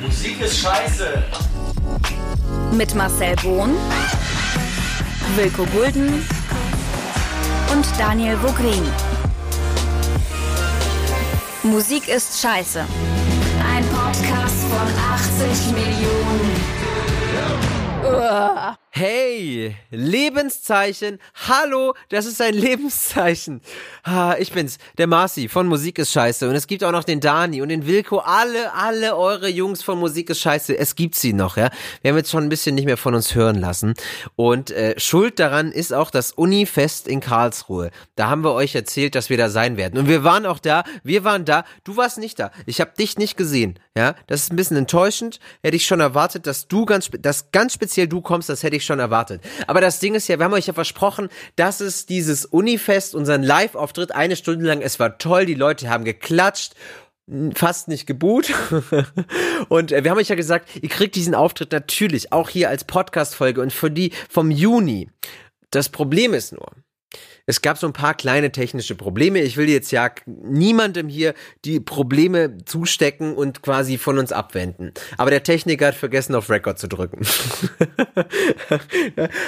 Musik ist scheiße. Mit Marcel Bohn, Wilko Gulden und Daniel Vogrin. Musik ist scheiße. Ein Podcast von 80 Millionen. Hey, Lebenszeichen. Hallo, das ist ein Lebenszeichen. Ah, ich bin's, der Marci von Musik ist Scheiße. Und es gibt auch noch den Dani und den Wilko. Alle, alle eure Jungs von Musik ist Scheiße. Es gibt sie noch, ja. Wir haben jetzt schon ein bisschen nicht mehr von uns hören lassen. Und äh, Schuld daran ist auch das Unifest in Karlsruhe. Da haben wir euch erzählt, dass wir da sein werden. Und wir waren auch da. Wir waren da. Du warst nicht da. Ich habe dich nicht gesehen. Ja, das ist ein bisschen enttäuschend. Hätte ich schon erwartet, dass du ganz, dass ganz speziell du kommst. Das hätte ich schon erwartet. Aber das Ding ist ja, wir haben euch ja versprochen, dass es dieses Unifest, unseren Live-Auftritt, eine Stunde lang, es war toll, die Leute haben geklatscht fast nicht geboot. und äh, wir haben euch ja gesagt, ihr kriegt diesen Auftritt natürlich auch hier als Podcast-Folge und für die vom Juni. Das Problem ist nur, es gab so ein paar kleine technische Probleme. Ich will jetzt ja niemandem hier die Probleme zustecken und quasi von uns abwenden. Aber der Techniker hat vergessen, auf Record zu drücken.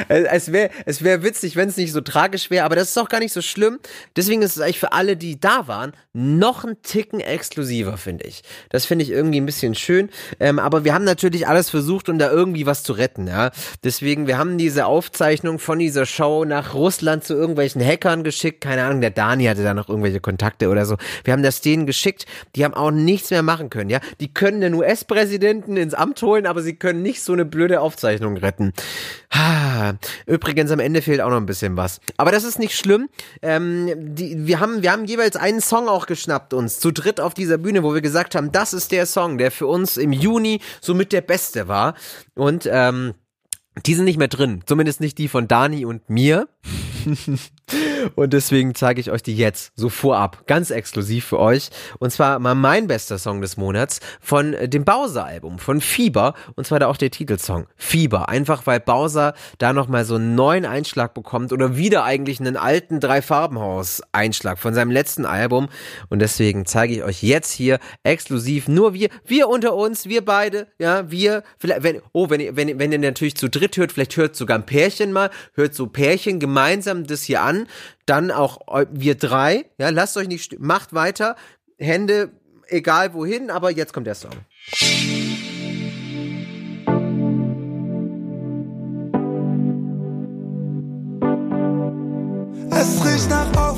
es wäre es wär witzig, wenn es nicht so tragisch wäre, aber das ist auch gar nicht so schlimm. Deswegen ist es eigentlich für alle, die da waren, noch ein Ticken exklusiver, finde ich. Das finde ich irgendwie ein bisschen schön. Ähm, aber wir haben natürlich alles versucht, um da irgendwie was zu retten. Ja? Deswegen, wir haben diese Aufzeichnung von dieser Show nach Russland zu irgendwelchen Hackern geschickt. Keine Ahnung, der Dani hatte da noch irgendwelche Kontakte oder so. Wir haben das denen geschickt. Die haben auch nichts mehr machen können, ja. Die können den US-Präsidenten ins Amt holen, aber sie können nicht so eine blöde Aufzeichnung retten. Übrigens, am Ende fehlt auch noch ein bisschen was. Aber das ist nicht schlimm. Ähm, die, wir, haben, wir haben jeweils einen Song auch geschnappt uns, zu dritt auf dieser Bühne, wo wir gesagt haben, das ist der Song, der für uns im Juni somit der beste war. Und ähm, die sind nicht mehr drin. Zumindest nicht die von Dani und mir. und deswegen zeige ich euch die jetzt so vorab, ganz exklusiv für euch. Und zwar mal mein bester Song des Monats von dem Bowser-Album, von Fieber. Und zwar da auch der Titelsong, Fieber. Einfach weil Bowser da nochmal so einen neuen Einschlag bekommt oder wieder eigentlich einen alten Drei-Farbenhaus-Einschlag von seinem letzten Album. Und deswegen zeige ich euch jetzt hier exklusiv nur wir, wir unter uns, wir beide, ja, wir, vielleicht, wenn, oh, wenn ihr, wenn, wenn ihr natürlich zu dritt hört, vielleicht hört sogar ein Pärchen mal, hört so Pärchen gemeinsam das hier an, dann auch wir drei, ja, lasst euch nicht, macht weiter, Hände egal wohin, aber jetzt kommt der Song. Es riecht nach Aufbruch,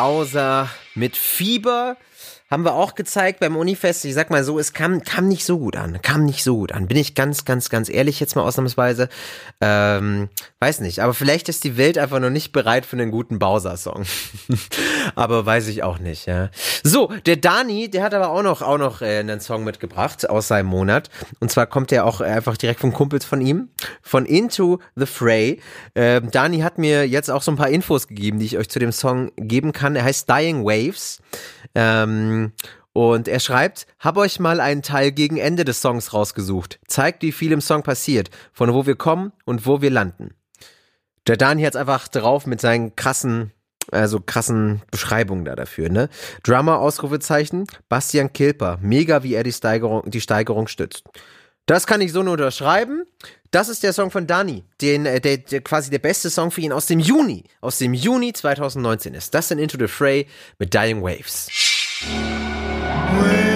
Bowser mit Fieber haben wir auch gezeigt beim Unifest. Ich sag mal so, es kam, kam nicht so gut an. Kam nicht so gut an. Bin ich ganz, ganz, ganz ehrlich jetzt mal ausnahmsweise. Ähm, weiß nicht. Aber vielleicht ist die Welt einfach noch nicht bereit für einen guten Bowser-Song. aber weiß ich auch nicht, ja. So, der Dani, der hat aber auch noch, auch noch äh, einen Song mitgebracht aus seinem Monat. Und zwar kommt der auch einfach direkt von Kumpels von ihm. Von Into the Fray. Ähm, Dani hat mir jetzt auch so ein paar Infos gegeben, die ich euch zu dem Song geben kann. Er heißt Dying Waves. Ähm, und er schreibt, hab euch mal einen Teil gegen Ende des Songs rausgesucht. Zeigt, wie viel im Song passiert, von wo wir kommen und wo wir landen. Der Dani hat's einfach drauf mit seinen krassen, also krassen Beschreibungen da dafür, ne? Drummer, Ausrufezeichen, Bastian Kilper, mega wie er die Steigerung, die Steigerung stützt. Das kann ich so nur unterschreiben. Das ist der Song von Dani, den, äh, der, der quasi der beste Song für ihn aus dem Juni, aus dem Juni 2019 ist. Das sind Into the Fray mit Dying Waves. dying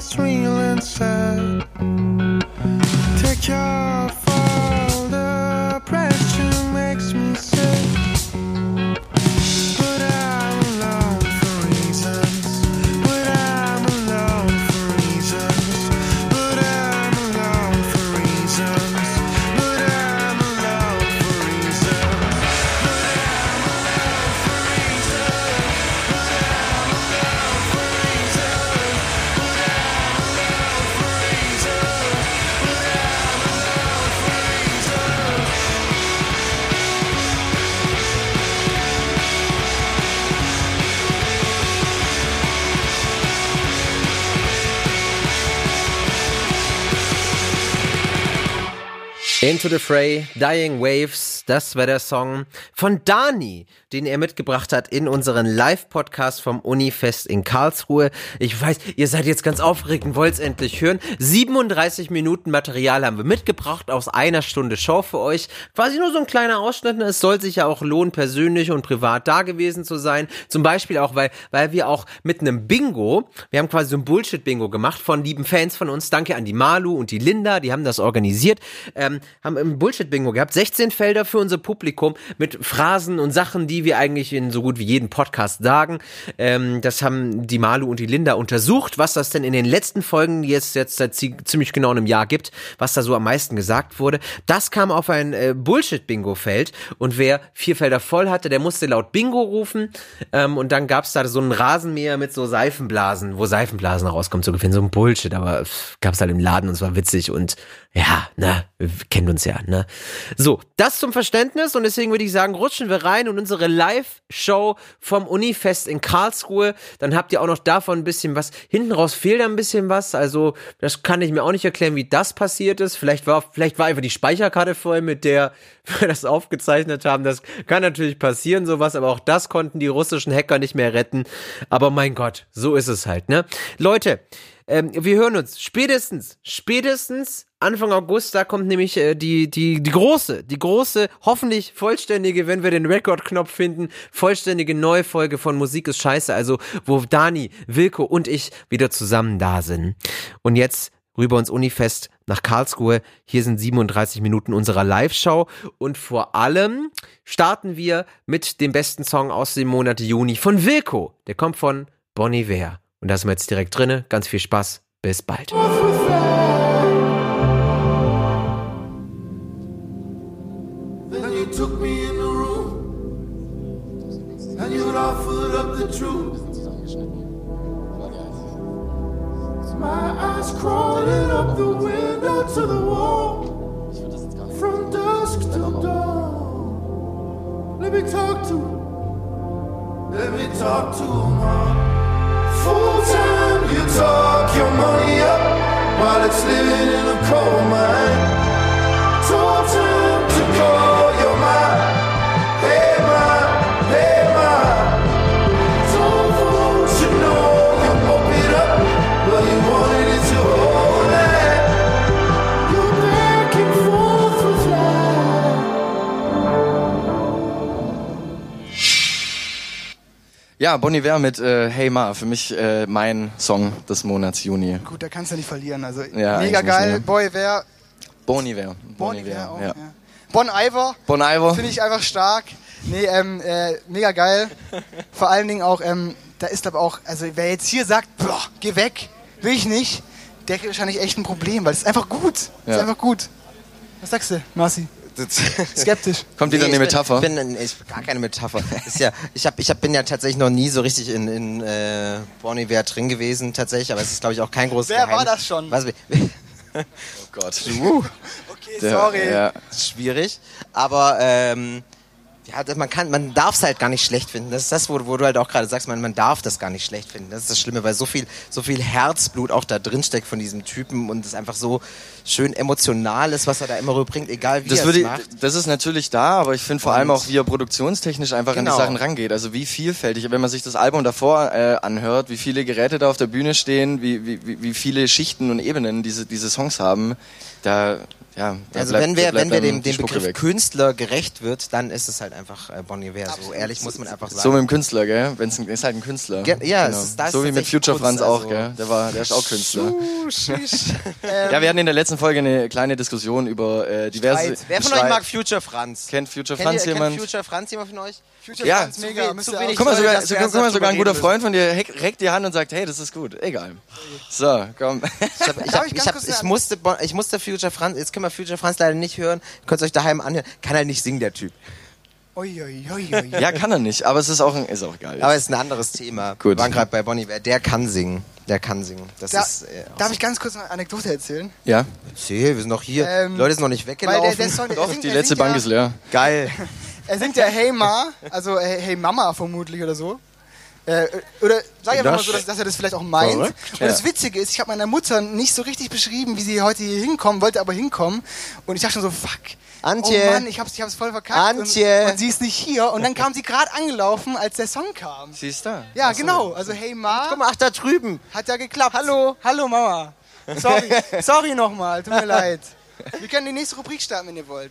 what's real sad. Take off Into the Fray, Dying Waves, das war der Song von Dani, den er mitgebracht hat in unseren Live-Podcast vom Unifest in Karlsruhe. Ich weiß, ihr seid jetzt ganz aufgeregt und wollt es endlich hören. 37 Minuten Material haben wir mitgebracht aus einer Stunde Show für euch. Quasi nur so ein kleiner Ausschnitt. ne? Es soll sich ja auch lohnen, persönlich und privat da gewesen zu sein. Zum Beispiel auch, weil, weil wir auch mit einem Bingo, wir haben quasi so ein Bullshit-Bingo gemacht von lieben Fans von uns. Danke an die Malu und die Linda, die haben das organisiert. Ähm, haben ein Bullshit-Bingo gehabt. 16 Felder für unser Publikum mit Phrasen und Sachen, die wir eigentlich in so gut wie jedem Podcast sagen. Ähm, das haben die Malu und die Linda untersucht, was das denn in den letzten Folgen, es jetzt seit zie- ziemlich genau einem Jahr gibt, was da so am meisten gesagt wurde. Das kam auf ein äh, Bullshit-Bingo-Feld und wer vier Felder voll hatte, der musste laut Bingo rufen ähm, und dann gab's da so einen Rasenmäher mit so Seifenblasen, wo Seifenblasen rauskommen zu gewinnen. So ein Bullshit, aber pff, gab's halt im Laden und es war witzig und ja, ne, kennt uns ja, ne. So, das zum Verständnis und deswegen würde ich sagen, rutschen wir rein in unsere Live-Show vom Unifest in Karlsruhe. Dann habt ihr auch noch davon ein bisschen was. Hinten raus fehlt ein bisschen was, also das kann ich mir auch nicht erklären, wie das passiert ist. Vielleicht war, vielleicht war einfach die Speicherkarte voll, mit der wir das aufgezeichnet haben. Das kann natürlich passieren, sowas, aber auch das konnten die russischen Hacker nicht mehr retten. Aber mein Gott, so ist es halt, ne. Leute, ähm, wir hören uns spätestens, spätestens Anfang August, da kommt nämlich äh, die, die, die große, die große, hoffentlich vollständige, wenn wir den Rekordknopf finden, vollständige neue Folge von Musik ist Scheiße, also wo Dani, Wilko und ich wieder zusammen da sind. Und jetzt rüber ins Unifest nach Karlsruhe. Hier sind 37 Minuten unserer Live-Show und vor allem starten wir mit dem besten Song aus dem Monat Juni von Wilko. Der kommt von Bon Iver. Und da sind wir jetzt direkt drinne. Ganz viel Spaß. Bis bald. My eyes crawling up the window to the wall from dusk till dawn. Let me talk to Let me talk to mom. Full time you talk your money up while it's living in a coal mine. Ja, Bon Iver mit äh, Hey Ma, für mich äh, mein Song des Monats Juni. Gut, da kannst du nicht verlieren. Also Ja, mega geil. ne? Boy, wer? Bon Iver. Bon Iver auch. ja. Ja. Bon Iver Bon Iver. finde ich einfach stark. Nee, ähm, äh, mega geil. Vor allen Dingen auch, ähm, da ist aber auch, also wer jetzt hier sagt, boah, geh weg, will ich nicht, der kriegt wahrscheinlich echt ein Problem, weil es ist einfach gut. Es Ja. ist einfach gut. Was sagst du, Marci? Skeptisch. Kommt wieder Nee, eine ich Metapher? Bin, bin, ich, gar keine Metapher. Ist ja, ich, hab, ich hab, bin ja tatsächlich noch nie so richtig in, in äh, Bon Iver drin gewesen, tatsächlich, aber es ist, glaube ich, auch kein großes Wer Geheimnis. war das schon? Was, Oh Gott. Okay, Der- sorry. Ja. schwierig, aber ähm, ja, man kann, man darf es halt gar nicht schlecht finden. Das ist das, wo, wo du halt auch gerade sagst, man, man darf das gar nicht schlecht finden. Das ist das Schlimme, weil so viel, so viel Herzblut auch da drin steckt von diesem Typen und es einfach so schön emotional ist, was er da immer rüberbringt, egal wie Das, er würde, es macht. das ist natürlich da, aber ich finde vor allem auch, wie er produktionstechnisch einfach an Genau. die Sachen rangeht. Also wie vielfältig, wenn man sich das Album davor äh, anhört, wie viele Geräte da auf der Bühne stehen, wie, wie, wie- wie viele Schichten und Ebenen diese, diese Songs haben, da, ja, Also bleibt- wenn wir, wenn wir dem, dem Begriff weg. Künstler gerecht wird, dann ist es halt einfach äh, Bon Iver. So ehrlich muss man einfach sagen. So mit dem Künstler, gell? Wenn's ein, ist halt ein Künstler. Ge- ja, es ist- so wie mit Future Kunst, Franz auch, also- gell? Der war, der ist auch Künstler. Sheesh. Ja, wir hatten in der letzten Folge eine kleine Diskussion über äh, diverse. Streit. Wer von Streit. euch mag Future Franz? Kennt Future Kennt Franz ihr, jemand? Kennt Future Franz jemand von euch? Future Ja, mega. müsst zu wenig Guck mal, sogar, ernsthaft guck mal, sogar ein guter Freund von dir reckt die Hand und sagt, hey, das ist gut. Egal. So, komm. Ich, hab, ich, hab, ich hab, ich, musste, Bon- ich musste Future Franz, jetzt können wir Future Franz leider nicht hören, könnt ihr euch daheim anhören, kann halt nicht singen, der Typ. Ui, ui, ui, ui. Ja, kann er nicht, aber es ist auch, ein, ist auch egal. Aber es ist ein anderes Thema. Gut. Wir waren gerade bei Bonnie, der kann singen. Der kann singen. Das Da, ist, äh, darf ich ganz kurz eine Anekdote erzählen? ja, Erzähl, wir sind noch hier. Ähm, Die Leute sind noch nicht Weil weggelaufen. der, der Song, der doch, singt, die er letzte Bank ja, ist leer. Geil. Er singt ja Hey Ma, also hey, hey Mama vermutlich oder so. Äh, oder sag einfach mal so, dass, dass er das vielleicht auch meint. Verrückt. Und das Witzige ist, ich habe meiner Mutter nicht so richtig beschrieben, wie sie heute hier hinkommen, wollte aber hinkommen. Und ich dachte schon so, fuck. Antje. Oh Mann, ich hab's, ich hab's voll verkackt. Antje. Und, und sie ist nicht hier. Und dann kam sie gerade angelaufen, als der Song kam. Sie ist da. Ja, genau. Also Hey Ma Guck mal, ach, da drüben. hat ja geklappt. Hallo. Hallo Mama. Sorry, sorry nochmal, tut mir leid. Wir können die nächste Rubrik starten, wenn ihr wollt.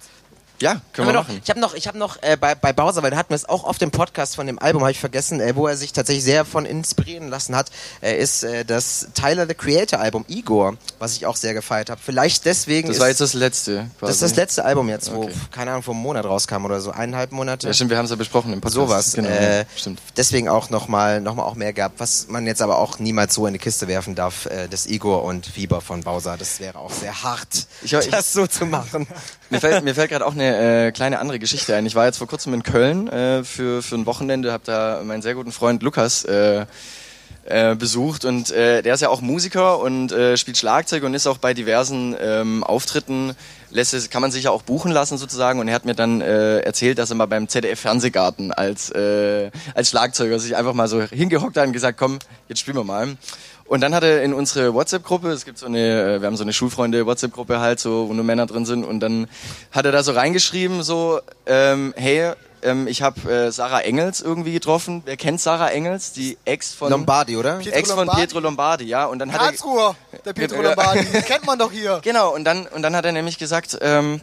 Ja, können wir doch, machen. ich habe noch, ich habe noch äh, bei, bei Bowser, weil da hatten wir es auch auf dem Podcast von dem Album, habe ich vergessen, äh, wo er sich tatsächlich sehr von inspirieren lassen hat, äh, ist das Tyler the Creator Album Igor, was ich auch sehr gefeiert habe. Vielleicht deswegen Das ist war jetzt das letzte. Quasi. das ist das letzte Album jetzt, wo Okay. keine Ahnung vor einem Monat rauskam oder so eineinhalb Monate. Ja, stimmt, wir haben es ja besprochen im Podcast. Sowas. Genau, äh, stimmt. Deswegen auch nochmal noch mal auch mehr gehabt, was man jetzt aber auch niemals so in die Kiste werfen darf, äh, das Igor und Fieber von Bowser. Das wäre auch sehr hart, Ich- ich- das so zu machen. Mir fällt, mir fällt gerade auch eine äh, kleine andere Geschichte ein. Ich war jetzt vor kurzem in Köln äh, für, für ein Wochenende, habe da meinen sehr guten Freund Lukas äh, äh, besucht und äh, der ist ja auch Musiker und äh, spielt Schlagzeug und ist auch bei diversen ähm, Auftritten, lässt kann man sich ja auch buchen lassen sozusagen und er hat mir dann äh, erzählt, dass er mal beim ZDF Fernsehgarten als, äh, als Schlagzeuger sich einfach mal so hingehockt hat und gesagt, komm, jetzt spielen wir mal. Und dann hat er in unsere WhatsApp-Gruppe, es gibt so eine, äh, wir haben so eine Schulfreunde-WhatsApp-Gruppe halt, so, wo nur Männer drin sind, und dann hat er da so reingeschrieben, so, ähm, hey, ähm, ich habe äh, Sarah Engels irgendwie getroffen. Wer kennt Sarah Engels? Die Ex von Lombardi, oder? Pietro Ex von Lombardi? Pietro Lombardi, ja. Und dann hat er Karlsruher, der Pietro Ja. Lombardi. Den kennt man doch hier. genau. Und dann und dann hat er nämlich gesagt, ähm,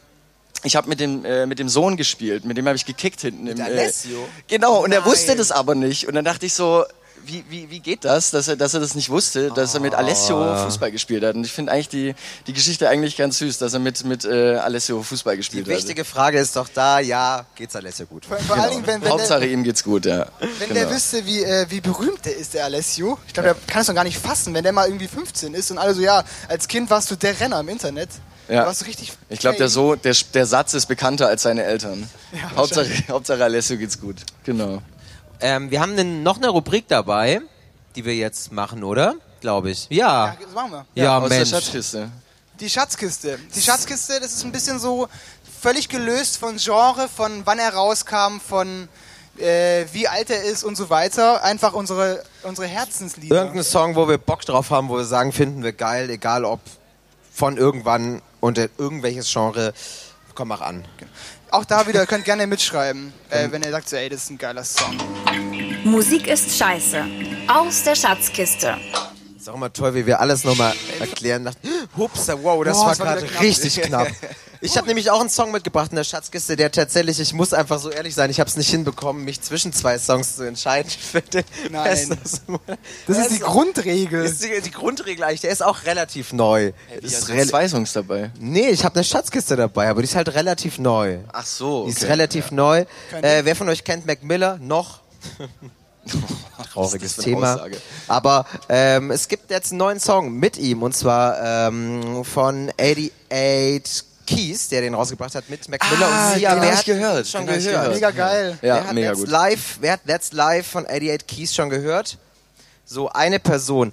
ich habe mit dem äh, mit dem Sohn gespielt, mit dem habe ich gekickt hinten im. Alessio? Äh, genau. Und er Nein. wusste das aber nicht. Und dann dachte ich so. Wie, wie, wie geht das, dass er, dass er das nicht wusste, dass er mit Alessio Fußball gespielt hat? Und ich finde eigentlich die, die Geschichte eigentlich ganz süß, dass er mit, mit äh, Alessio Fußball Die gespielt hat. wichtige Frage ist doch da, ja, geht's Alessio gut. Vor, vor allen Dingen, wenn, wenn, Hauptsache der, ihm geht's gut, ja. wenn genau. der wüsste, wie, äh, wie berühmt der ist, der Alessio. Ich glaube, der kann es doch gar nicht fassen, wenn der mal irgendwie 15 ist und alle so, ja, als Kind warst du der Renner im Internet. Ja. Du warst richtig Ich glaube, der, so, der, der Satz ist bekannter als seine Eltern. Ja, Hauptsache, Hauptsache Alessio geht's gut. Genau. Ähm, wir haben ne, noch eine Rubrik dabei, die wir jetzt machen, oder? Glaube ich. Ja. Ja, das machen wir. Ja, aus Mensch. der Schatzkiste. Die Schatzkiste. Die Schatzkiste, das ist ein bisschen so völlig gelöst von Genre, von wann er rauskam, von äh, wie alt er ist und so weiter. Einfach unsere, unsere Herzenslieder. Irgendein Song, wo wir Bock drauf haben, wo wir sagen, finden wir geil, egal ob von irgendwann unter irgendwelches Genre. Komm, mach an. Auch da wieder, ihr könnt gerne mitschreiben, äh, wenn ihr sagt, so, ey, das ist ein geiler Song. Musik ist scheiße. Aus der Schatzkiste. Ist auch immer toll, wie wir alles nochmal erklären. Nach, Hups, wow, das Boah, war das war gerade richtig knapp. Ich habe nämlich auch einen Song mitgebracht in der Schatzkiste, der tatsächlich, ich muss einfach so ehrlich sein, ich habe es nicht hinbekommen, mich zwischen zwei Songs zu entscheiden für den Nein. besten Song. Das ist die auch- Grundregel. ist die, die Grundregel eigentlich, der ist auch relativ neu. Wie, ist also zwei Songs dabei. nee, ich habe eine Schatzkiste dabei, aber die ist halt relativ neu. Ach so, Die ist relativ neu. Äh, wer von euch kennt Mac Miller? Noch? Trauriges Thema. Aussage? Aber ähm, es gibt jetzt einen neuen Song mit ihm und zwar ähm, von 88 Keys, der den rausgebracht hat mit Mac Miller Ah, und Sia. den Wer hat gehört, Schon gehört. gehört. Mega geil. wer Ja, hat mega gut. Live, wer hat That's Live von 88 Keys schon gehört? So eine Person.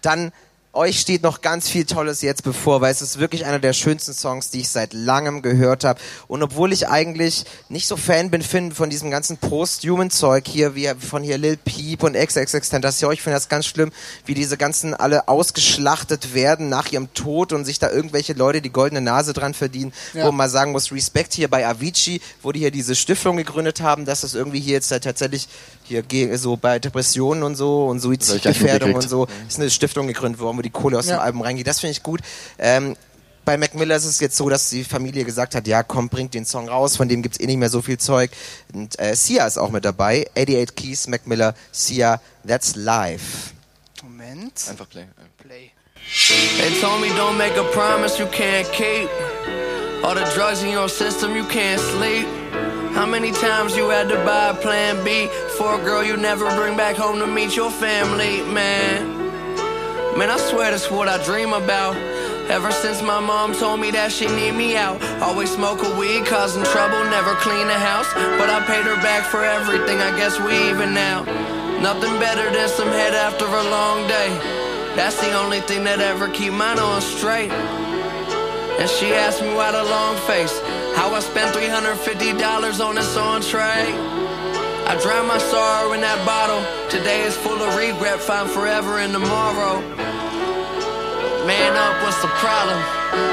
Dann euch steht noch ganz viel Tolles jetzt bevor, weil es ist wirklich einer der schönsten Songs, die ich seit langem gehört habe. Und obwohl ich eigentlich nicht so Fan bin Finn, von diesem ganzen Post-Human-Zeug hier, wie von hier Lil Peep und XXXTentacion, ich finde das ganz schlimm, wie diese ganzen alle ausgeschlachtet werden nach ihrem Tod und sich da irgendwelche Leute die goldene Nase dran verdienen, Ja. wo man sagen muss, Respekt hier bei Avicii, wo die hier diese Stiftung gegründet haben, dass das irgendwie hier jetzt halt tatsächlich hier so bei Depressionen und so und Suizidgefährdung und so ist eine Stiftung gegründet worden, wo die Kohle aus Ja. dem Album reingeht. Das finde ich gut. Ähm, bei Mac Miller ist es jetzt so, dass die Familie gesagt hat, ja komm, bringt den Song raus, von dem gibt's eh nicht mehr so viel Zeug. Und äh, Sia ist auch mit dabei. 88 Keys, Mac Miller, Sia, That's Life. Moment. Einfach play. Play. They told me don't make a promise you can't keep. All the drugs in your system, you can't sleep. How many times you had to buy a plan B for a girl you never bring back home to meet your family, man? Man, I swear that's what I dream about. Ever since my mom told me that she need me out. Always smoke a weed, causing trouble, never clean the house. But I paid her back for everything, I guess we even now. Nothing better than some head after a long day. That's the only thing that ever keep mine on straight. And she asked me why the long face. How I spent $350 on this entree. I drown my sorrow in that bottle. Today is full of regret, find forever in tomorrow. Man up, what's the problem?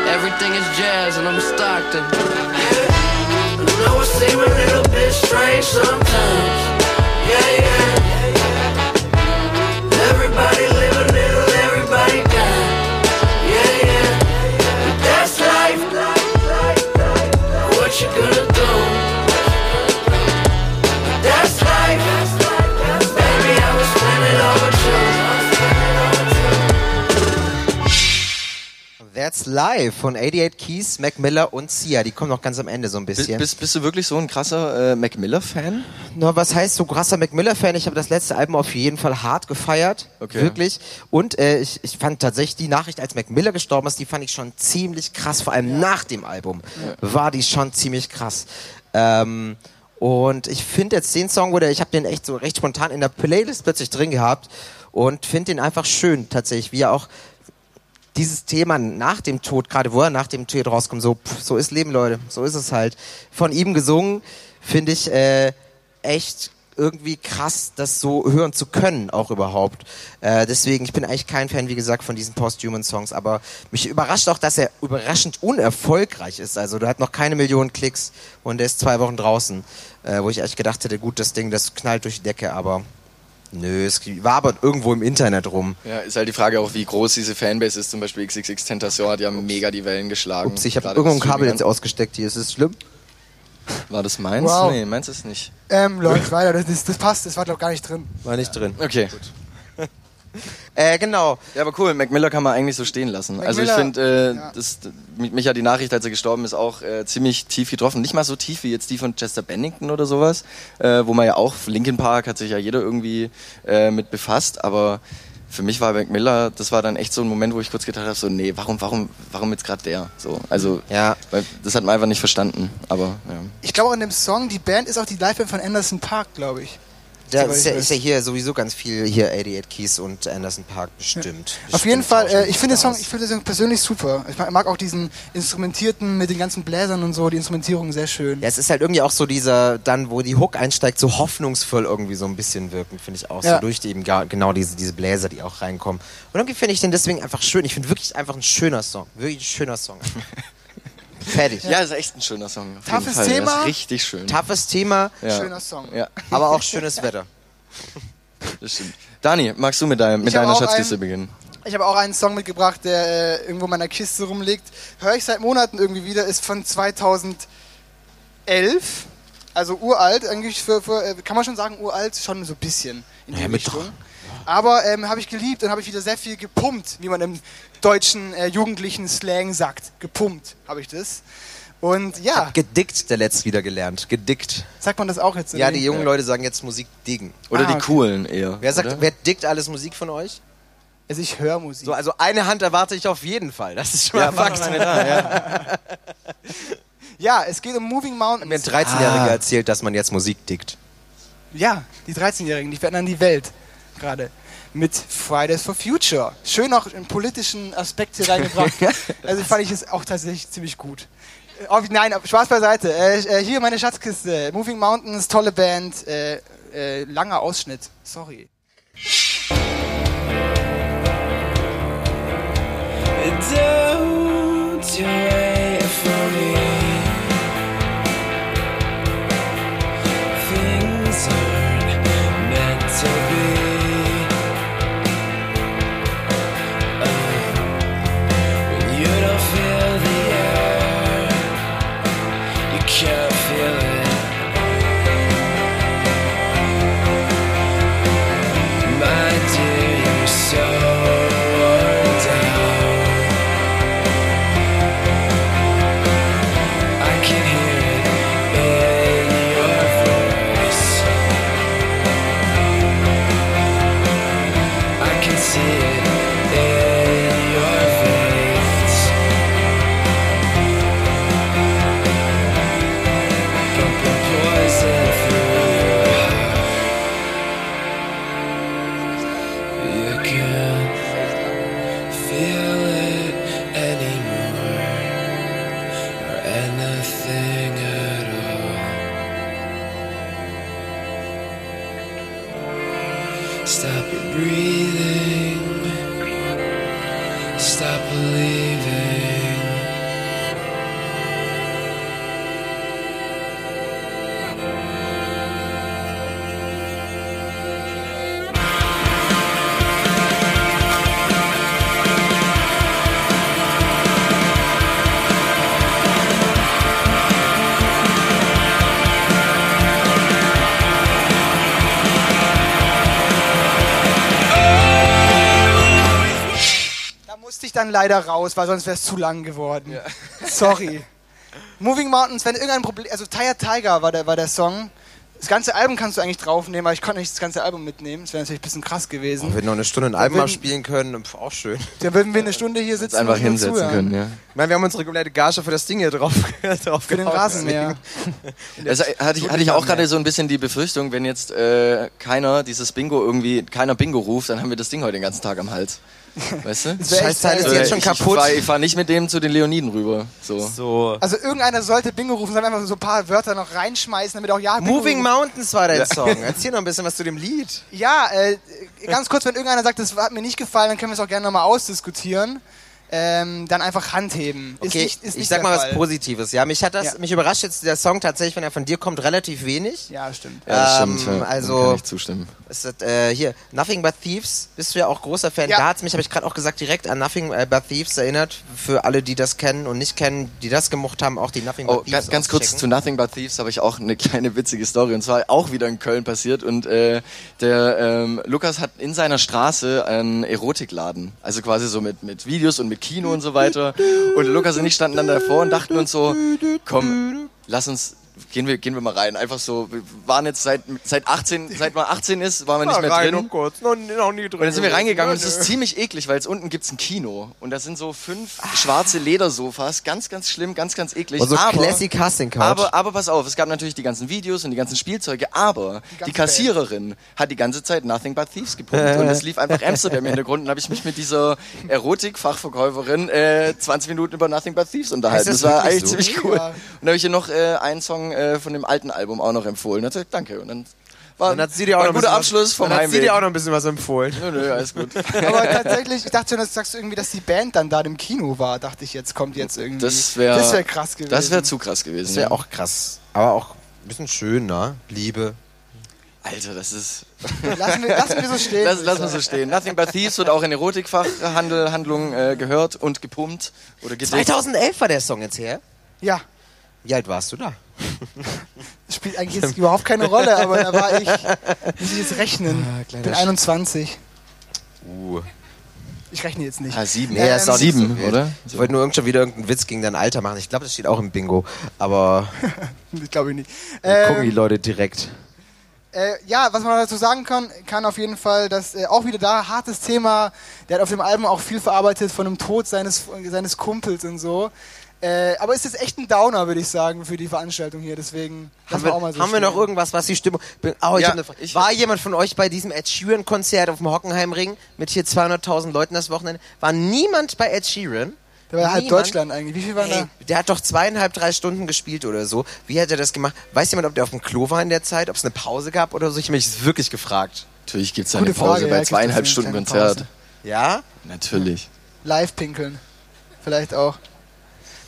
Everything is jazz and I'm Stockton. I know it seems a little bit strange sometimes. Yeah, yeah. Everybody live What you That's Live von 88 Keys, Mac Miller und Sia. Die kommen noch ganz am Ende so ein bisschen. bist, bist du wirklich so ein krasser äh, Mac Miller-Fan? Na, was heißt so krasser Mac Miller-Fan? Ich habe das letzte Album auf jeden Fall hart gefeiert. Okay. Wirklich. Und äh, ich, ich fand tatsächlich die Nachricht, als Mac Miller gestorben ist, die fand ich schon ziemlich krass. Vor allem nach dem Album war die schon ziemlich krass. Ähm, und ich finde jetzt den Song, wo der, ich habe den echt so recht spontan in der Playlist plötzlich drin gehabt und finde den einfach schön tatsächlich, wie er auch dieses Thema nach dem Tod, gerade wo er nach dem Tod rauskommt, so, so ist Leben, Leute, so ist es halt. Von ihm gesungen, finde ich äh, echt irgendwie krass, das so hören zu können, auch überhaupt. Äh, deswegen, ich bin eigentlich kein Fan, wie gesagt, von diesen Post-Human-Songs, aber mich überrascht auch, dass er überraschend unerfolgreich ist. Also, der hat noch keine Millionen Klicks und der ist zwei Wochen draußen, äh, wo ich eigentlich gedacht hätte, gut, das Ding, das knallt durch die Decke, aber nö, es war aber irgendwo im Internet rum. Ja, ist halt die Frage auch, wie groß diese Fanbase ist. Zum Beispiel XXX Tentacion hat ja mega die Wellen geschlagen. Ups, ich habe irgendwo ein Kabel jetzt ausgesteckt hier, ist es schlimm? War das meins? Wow. Nee, meins ist nicht. Ähm, läuft weiter. Das, das passt. Das war, glaube ich, gar nicht drin. War nicht drin. Okay. Äh, genau. Ja, aber cool. Mac Miller kann man eigentlich so stehen lassen. Mac also ich finde, äh, ja. das, mich, hat die Nachricht, als er gestorben ist, auch äh, ziemlich tief getroffen. Nicht mal so tief wie jetzt die von Chester Bennington oder sowas, äh, wo man ja auch, Linkin Park hat sich ja jeder irgendwie äh, mit befasst, aber für mich war Mac Miller, das war dann echt so ein Moment, wo ich kurz gedacht habe, so, nee, warum, warum, warum jetzt gerade der? So, also, Ja. weil das hat man einfach nicht verstanden, aber ja. Ich glaube auch in dem Song, die Band ist auch die Liveband von Anderson Park, glaube ich. Da ist ja, ist ja hier sowieso ganz viel hier 88 Keys und Anderson Park bestimmt. Auf jeden Fall, äh, ich finde den Song, aus. ich finde den Song persönlich super. Ich mag, mag auch diesen Instrumentierten mit den ganzen Bläsern und so, die Instrumentierung sehr schön. Ja, es ist halt irgendwie auch so dieser, dann, wo die Hook einsteigt, so hoffnungsvoll irgendwie so ein bisschen wirken, finde ich auch. Ja. So durch die eben gar, genau diese, diese Bläser, die auch reinkommen. Und irgendwie finde ich den deswegen einfach schön. Ich finde wirklich einfach ein schöner Song. Wirklich ein schöner Song. Fertig. Ja, ist echt ein schöner Song. Auf jeden Toughes Fall. Thema. Ist richtig schön. Toughes Thema, ja. Schöner Song. Ja, aber auch schönes Wetter. das stimmt. Dani, magst du mit, deinem, mit deiner Schatzkiste einen- beginnen? Ich habe auch einen Song mitgebracht, der äh, irgendwo in meiner Kiste rumliegt. Höre ich seit Monaten irgendwie wieder, ist von 2011. Also uralt, eigentlich für, für äh, kann man schon sagen, uralt, schon so ein bisschen in die Ja, mit Richtung. Aber ähm, habe ich geliebt und habe ich wieder sehr viel gepumpt, wie man im deutschen äh, jugendlichen Slang sagt. Gepumpt habe ich das. Und ja, Gedickt, der letzt wieder gelernt. Gedickt. sagt man das auch jetzt? Ja, die jungen Leute sagen jetzt Musik diggen. Oder Ah, die okay. coolen eher. Wer sagt, oder? wer dickt alles Musik von euch? Also ich höre Musik. So, also eine Hand erwarte ich auf jeden Fall. Das ist schon Ja, mal mach Fakt. mal eine da, ja. ja, es geht um Moving Mountains. Mir ein 13-Jähriger Ah. erzählt, dass man jetzt Musik dickt. Ja, die 13-Jährigen, die verändern die Welt gerade. Mit Fridays for Future. Schön noch einen politischen Aspekt hier reingebracht. also fand ich es auch tatsächlich ziemlich gut. Äh, Nein, Spaß beiseite. Äh, äh, hier meine Schatzkiste. Moving Mountains, tolle Band. Äh, äh, langer Ausschnitt. Sorry. Don't you wait for me. Ich dann leider raus, weil sonst wäre es zu lang geworden. Sorry. Moving Mountains, wenn irgendein Problem. Also Tired Tiger war der, war der Song. Das ganze Album kannst du eigentlich draufnehmen, aber ich konnte nicht das ganze Album mitnehmen. Das wäre natürlich ein bisschen krass gewesen. Wenn wir noch eine Stunde ein Album mal würden- spielen können, pf, auch schön. Dann würden wir eine Stunde hier sitzen Einfach und hinsetzen zuhören. können, ja. Ich meine, wir haben unsere komplette Gage für das Ding hier drauf, drauf Für den Rasenmäher. Also hatte ich, hatte ich auch gerade so ein bisschen die Befürchtung, wenn jetzt äh, keiner dieses Bingo irgendwie, keiner Bingo ruft, dann haben wir das Ding heute den ganzen Tag am Hals. Weißt du? Echt Scheißteil ist jetzt schon ich, kaputt. Ich fahre ich fahr nicht mit dem zu den Leoniden rüber. So. So. Also irgendeiner sollte Bingo rufen, sondern einfach so ein paar Wörter noch reinschmeißen, damit auch ja Bingo Moving ruft. Mountains war dein Song. Erzähl noch ein bisschen was zu dem Lied. Ja, äh, ganz kurz, wenn irgendeiner sagt, das hat mir nicht gefallen, dann können wir es auch gerne nochmal ausdiskutieren. Ähm, dann einfach handheben. Ist Okay, nicht, ist ich nicht sag der mal was Fall. Positives. Ja, mich hat das, Ja. mich überrascht jetzt der Song tatsächlich, wenn er von dir kommt, relativ wenig. Ja, stimmt. Ja, das Ähm, stimmt. ja. also- kann ich zustimmen. Ist, äh, hier, Nothing But Thieves, bist du ja auch großer Fan. Ja. Da hat's mich, habe ich gerade auch gesagt, direkt an Nothing äh, But Thieves erinnert. Für alle, die das kennen und nicht kennen, die das gemocht haben, auch die Nothing Oh, But Thieves ganz, ganz kurz zu. Nothing But Thieves habe ich auch eine kleine witzige Story. Und zwar auch wieder in Köln passiert. Und äh, der ähm, Lukas hat in seiner Straße einen Erotikladen. Also quasi so mit, mit Videos und mit Kino und so weiter. Und Lukas und ich standen dann davor und dachten uns so, komm, lass uns... Gehen wir, gehen wir mal rein. Einfach so, wir waren jetzt seit, seit 18, seit man 18 ist, waren wir nicht mehr rein, drin. oh Gott, noch, noch nie drin. Und dann sind wir reingegangen und es ist ziemlich eklig, weil es unten gibt's ein Kino. Und da sind so fünf schwarze Ledersofas. Ganz, ganz schlimm, ganz, ganz eklig. Und so aber, Classic Casting Couch. aber, aber pass auf, es gab natürlich die ganzen Videos und die ganzen Spielzeuge, aber die, ganze Kassiererin hat die ganze Zeit Nothing But Thieves gepumpt. und es lief einfach Amsterdam im Hintergrund. Und habe ich mich mit dieser Erotik-Fachverkäuferin äh, 20 Minuten über Nothing But Thieves unterhalten. Das, das war eigentlich so? ziemlich cool. Ja. Und da habe ich ihr noch äh, einen Song äh, von dem alten Album auch noch empfohlen. Hat gesagt, danke. Und dann war, dann hat sie dir auch ein guter bisschen Abschluss was, vom dann hat Heimweg. sie dir auch noch ein bisschen was empfohlen. Nö, nö, alles gut. Aber tatsächlich, ich dachte schon, das sagst du irgendwie, dass die Band dann da im Kino war. Dachte ich, jetzt kommt jetzt irgendwie. Das wäre das wär krass gewesen. Das wäre zu krass gewesen. Das wäre auch krass. Aber auch ein bisschen schön, ne? Liebe. Alter, das ist. Lassen wir, lassen wir so stehen. Lass, lass mal so stehen. Nothing but Thieves wird auch in Erotikfachhandlung äh, gehört und gepumpt oder gedickt. 2011 war der Song jetzt her. Ja, Wie alt warst du da? Das spielt eigentlich jetzt überhaupt keine Rolle, aber da war ich. Muss ich jetzt rechnen? Ah, bin Sch- 21. Uh. Ich rechne jetzt nicht. Ah, sieben. Nee, das ist auch nicht sieben, so oder? Ich wollte nur irgend schon wieder irgendeinen Witz gegen dein Alter machen. Ich glaube, das steht auch im Bingo. Aber Ich glaube nicht. dann gucken die Ähm, Leute direkt. Äh, ja, was man dazu sagen kann, kann auf jeden Fall, dass äh, auch wieder da hartes Thema. Der hat auf dem Album auch viel verarbeitet von dem Tod seines, seines Kumpels und so. Äh, aber es ist echt ein Downer, würde ich sagen, für die Veranstaltung hier. Deswegen Haben, wir, auch mal so haben wir noch irgendwas, was die Stimmung... Bin- Oh, ich Ja, hab eine Frage. ich- War jemand von euch bei diesem Ed Sheeran-Konzert auf dem Hockenheimring mit hier 200.000 Leuten das Wochenende? War niemand bei Ed Sheeran? Der war halb? Deutschland eigentlich. Wie viel waren Hey, der hat doch zweieinhalb, drei Stunden gespielt oder so. Wie hat er das gemacht? Weiß jemand, ob der auf dem Klo war in der Zeit? Ob es eine Pause gab oder so? Ich habe mich wirklich gefragt. Natürlich gibt es Gute eine Pause Frage, ja, bei gibt's zweieinhalb Stunden Konzert. Pause. Ja? Natürlich. da? Live pinkeln. Vielleicht auch.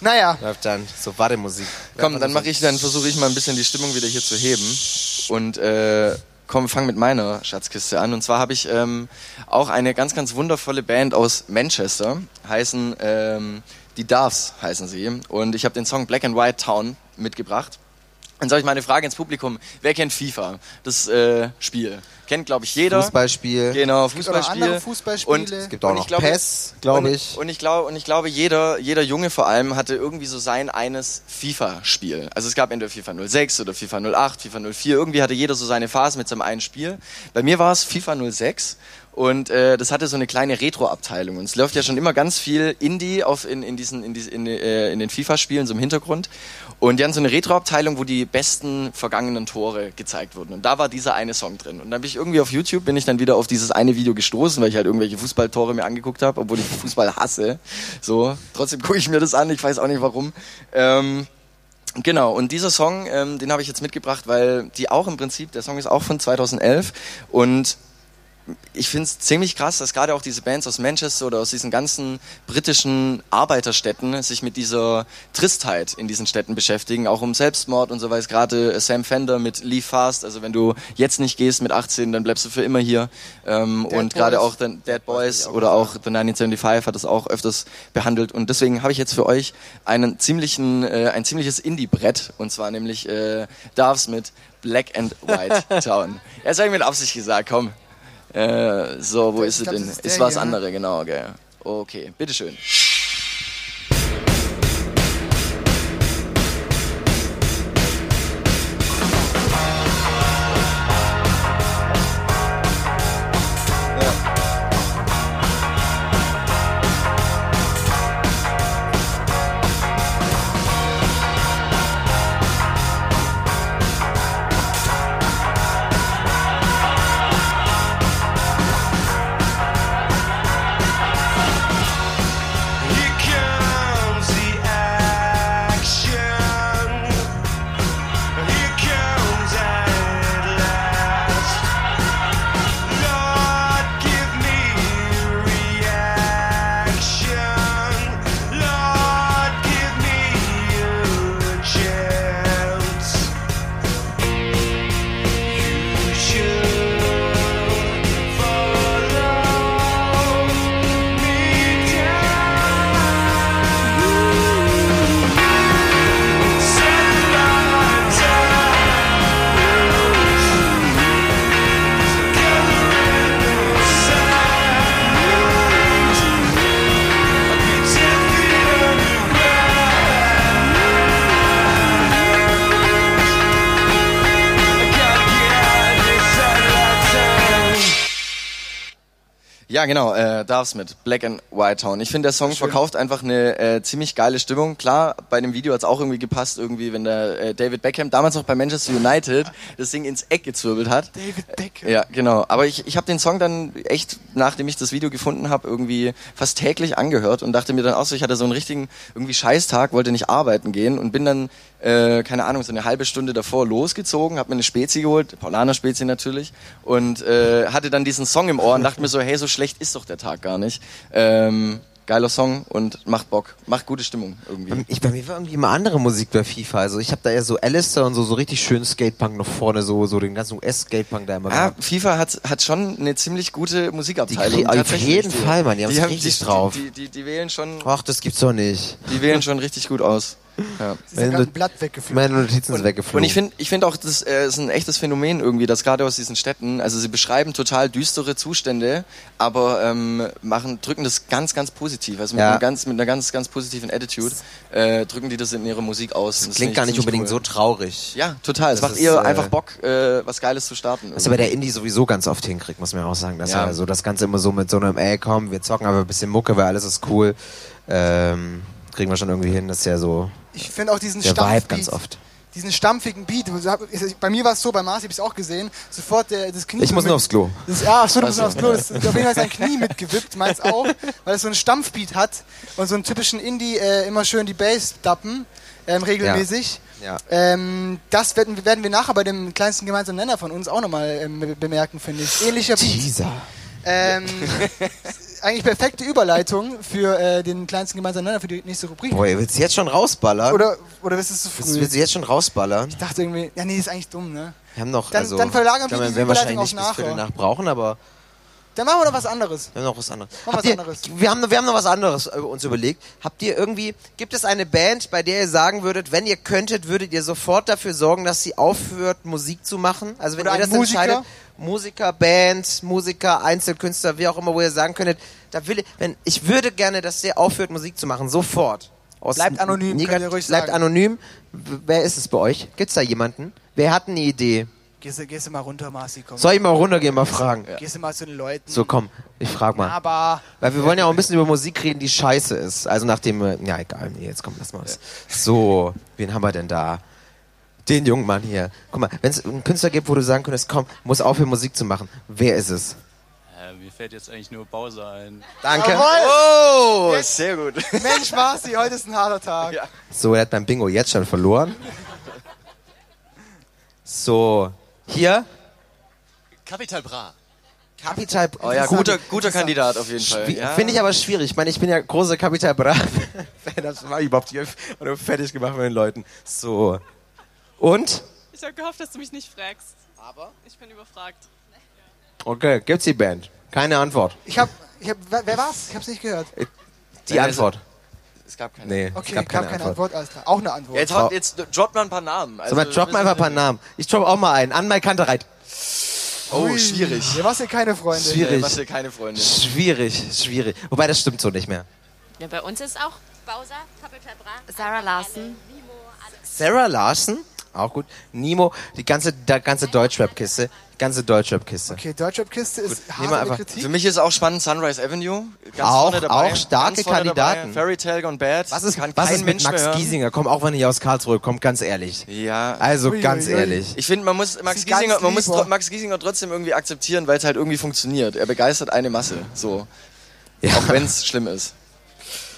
Naja, Läuft dann so Wartemusik. Komm, dann mache ich, dann versuche ich mal ein bisschen die Stimmung wieder hier zu heben und äh, komm, fang mit meiner Schatzkiste an. Und zwar habe ich ähm, auch eine ganz, ganz wundervolle Band aus Manchester, heißen ähm, die Doves heißen sie. Und ich habe den Song Black and White Town mitgebracht. Dann soll ich mal eine Frage ins Publikum. Wer kennt FIFA? Das äh, Spiel. Kennt, glaube ich, jeder. Fußballspiel. Genau, gibt auch noch Fußballspiel. andere Fußballspiele. Und Es gibt auch und noch ich glaube, PES, glaube und, ich. Und ich glaube, und ich glaube, jeder, jeder Junge vor allem hatte irgendwie so sein eines FIFA-Spiel. Also es gab entweder FIFA 06 oder FIFA 08, FIFA 04. Irgendwie hatte jeder so seine Phase mit seinem einen Spiel. Bei mir war es FIFA 06. Und äh, das hatte so eine kleine Retro-Abteilung. Und es läuft ja schon immer ganz viel Indie auf in, in, diesen, in, diesen, in, äh, in den FIFA-Spielen, so im Hintergrund. Und die haben so eine Retro-Abteilung, wo die besten vergangenen Tore gezeigt wurden. Und da war dieser eine Song drin. Und dann bin ich irgendwie auf YouTube, bin ich dann wieder auf dieses eine Video gestoßen, weil ich halt irgendwelche Fußballtore mir angeguckt habe, obwohl ich Fußball hasse. So, trotzdem gucke ich mir das an, ich weiß auch nicht warum. Ähm, Genau, und dieser Song, ähm, den habe ich jetzt mitgebracht, weil die auch im Prinzip, der Song ist auch von 2011 und ich finde es ziemlich krass, dass gerade auch diese Bands aus Manchester oder aus diesen ganzen britischen Arbeiterstädten sich mit dieser Tristheit in diesen Städten beschäftigen, auch um Selbstmord und so weiter. Gerade Sam Fender mit Leave Fast, also wenn du jetzt nicht gehst mit 18, dann bleibst du für immer hier. Ähm, und gerade auch den Dead Boys oder auch The 1975 hat das auch öfters behandelt. Und deswegen habe ich jetzt für euch einen ziemlichen, äh, ein ziemliches Indie-Brett und zwar nämlich äh, Darves mit Black and White Town. Das habe ich mit Absicht gesagt, komm. Äh, so, wo Ich ist es denn? das ist was ne? andere, genau, gell. Okay, bitteschön. Ja, genau, äh, Darf's mit Black and White Town. Ich finde, der Song verkauft einfach eine äh, ziemlich geile Stimmung. Klar, bei dem Video hat's auch irgendwie gepasst, irgendwie, wenn der äh, David Beckham damals noch bei Manchester United das Ding ins Eck gezwirbelt hat. David Beckham. Ja, genau. Aber ich, ich habe den Song dann echt, nachdem ich das Video gefunden habe, irgendwie fast täglich angehört und dachte mir dann auch so, ich hatte so einen richtigen irgendwie Scheißtag, wollte nicht arbeiten gehen und bin dann, äh, keine Ahnung, so eine halbe Stunde davor losgezogen, habe mir eine Spezi geholt, Paulaner Spezi natürlich, und äh, hatte dann diesen Song im Ohr und dachte mir so, hey, so schlecht ist doch der Tag gar nicht. Ähm, geiler Song und macht Bock, macht gute Stimmung irgendwie. Ich, bei mir war irgendwie immer andere Musik bei FIFA. Also ich habe da eher so Alistair und so, so richtig schön Skatepunk noch vorne, so, so den ganzen US-Skatepunk da immer Ja, gehabt. FIFA hat, hat schon eine ziemlich gute Musikabteilung. Die auf jeden Fall, Mann, die haben's haben- richtig die, drauf. Die, die, die wählen schon, Ach, das gibt's doch nicht. die wählen schon richtig gut aus. Ja. Ja gerade ein Blatt weggeflogen. Meine Notizen sind weggeflogen. Und ich finde ich find auch, das äh, ist ein echtes Phänomen irgendwie, dass gerade aus diesen Städten, also sie beschreiben total düstere Zustände, aber ähm, machen, drücken das ganz, ganz positiv. Also mit, Ja. einem ganz, mit einer ganz, ganz positiven Attitude äh, drücken die das in ihre Musik aus. Das das klingt gar ich nicht unbedingt cool. so traurig. Ja, total. Es macht ihr äh, einfach Bock, äh, was Geiles zu starten. Was aber der Indie sowieso ganz oft hinkriegt, muss man ja auch sagen. Dass Ja. er so das Ganze immer so mit so einem, ey komm, wir zocken aber ein bisschen Mucke, weil alles ist cool. Ähm, kriegen wir schon irgendwie hin. Das ist ja so Ich finde auch diesen der Vibe Stampfbeat, ganz oft. diesen stampfigen Beat. Bei mir war es so, bei Marci habe ich es auch gesehen, sofort der, das Knie. Ich muss nur aufs Klo. Das, ja, ach so, du musst Ach aufs so. Klo. Das, auf jeden Fall sein Knie mitgewippt, meins auch, weil es so einen Stampfbeat hat und so einen typischen Indie äh, immer schön die Bass dappen, ähm, regelmäßig. Ja. Ähm, das werden, werden wir nachher bei dem kleinsten gemeinsamen Nenner von uns auch nochmal ähm, be- bemerken, finde ich. Ähnlicher Beat. Teaser. Ähm, eigentlich perfekte Überleitung für äh, den kleinsten gemeinsamen Nenner für die nächste Rubrik. Boah, ihr willst jetzt schon rausballern? Oder, oder ist es zu willst, früh? willst du jetzt schon rausballern? Ich dachte irgendwie, ja nee, ist eigentlich dumm, ne? Wir haben noch, Dann- also, dann verlagern wir werden wahrscheinlich Überleitung Viertel nachher. nach brauchen, aber Dann machen wir doch was anderes. wir haben noch was anderes. Habt was ihr, anderes. Wir, haben, wir haben noch was anderes äh, uns überlegt. Habt ihr irgendwie, gibt es eine Band, bei der ihr sagen würdet, wenn ihr könntet, würdet ihr sofort dafür sorgen, dass sie aufhört, Musik zu machen? Also wenn Oder ihr das Musiker? entscheidet, Musiker, Band, Musiker, Einzelkünstler, wie auch immer, wo ihr sagen könntet, da will ich, wenn, ich würde gerne, dass der aufhört, Musik zu machen, sofort. Aus Bleibt anonym, Negat- könnt ihr ruhig Bleibt sagen. anonym. Wer ist es bei euch? Gibt's da jemanden? Wer hat eine Idee? Gehst du, gehst du mal runter, Marci, komm. Soll ich mal runtergehen, mal fragen? Gehst du mal zu den Leuten. So, komm, ich frag mal. Aber Weil wir wollen ja auch ein bisschen über Musik reden, die scheiße ist. Also nachdem, wir- ja egal, nee, jetzt komm, lass mal was. So, wen haben wir denn da? Den jungen Mann hier. Guck mal, wenn es einen Künstler gibt, wo du sagen könntest, komm, muss aufhören Musik zu machen, wer ist es? Äh, mir fällt jetzt eigentlich nur Bowser ein. Danke. Jawohl! Oh, Jetzt- sehr gut. Mensch, Marci, heute ist ein harter Tag. Ja. So, er hat beim Bingo jetzt schon verloren. So, hier, Capital Bra. Capital Oh ja, guter, guter Kandidat auf jeden Fall. Ja. Finde ich aber schwierig. Ich meine, ich bin ja großer Capital Bra. das war überhaupt hier oder fertig gemacht mit den Leuten. So. Und? Ich habe gehofft, dass du mich nicht fragst. Aber? Ich bin überfragt. Okay, gibt's die Band? Keine Antwort. Ich hab, ich hab, wer war's? Ich hab's nicht gehört. Die Antwort. Es gab keine. Nee, Okay, es gab keine, Antwort. Antwort. Alles klar. Auch eine Antwort. Jetzt, haut, jetzt droppt mal ein paar Namen. Also, So, mal droppen einfach ein paar Namen. Ich droppe auch mal einen. An Mike Kantereit. Oh, Ui. schwierig. Ja, was ihr keine Freunde. Schwierig. Was für keine Freunde. Schwierig, schwierig. Wobei, das stimmt so nicht mehr. Ja, bei uns ist auch Bowser, Bra. Sarah Larson. Sarah Larson, auch gut. Nemo, die ganze, die ganze Deutschrap-Kiste. Ganze Deutschrap-Kiste. Okay, Deutschrap-Kiste ist wir harte einfach- Kritik. Für mich ist auch spannend Sunrise Avenue. Ganz Auch- vorne dabei. auch starke Kandidaten. Dabei. Fairy Tale Gone Bad. Was ist, Kann was kein ist mit Mensch Max. Giesinger? Komm, auch wenn ich aus Karlsruhe komme, ganz ehrlich. Ja. Also, Ui, ganz ui, ui. ehrlich. Ich finde, man muss Max Giesinger, man muss Max Giesinger trotzdem irgendwie akzeptieren, weil es halt irgendwie funktioniert. Er begeistert eine Masse. So. Ja. Auch wenn es schlimm ist.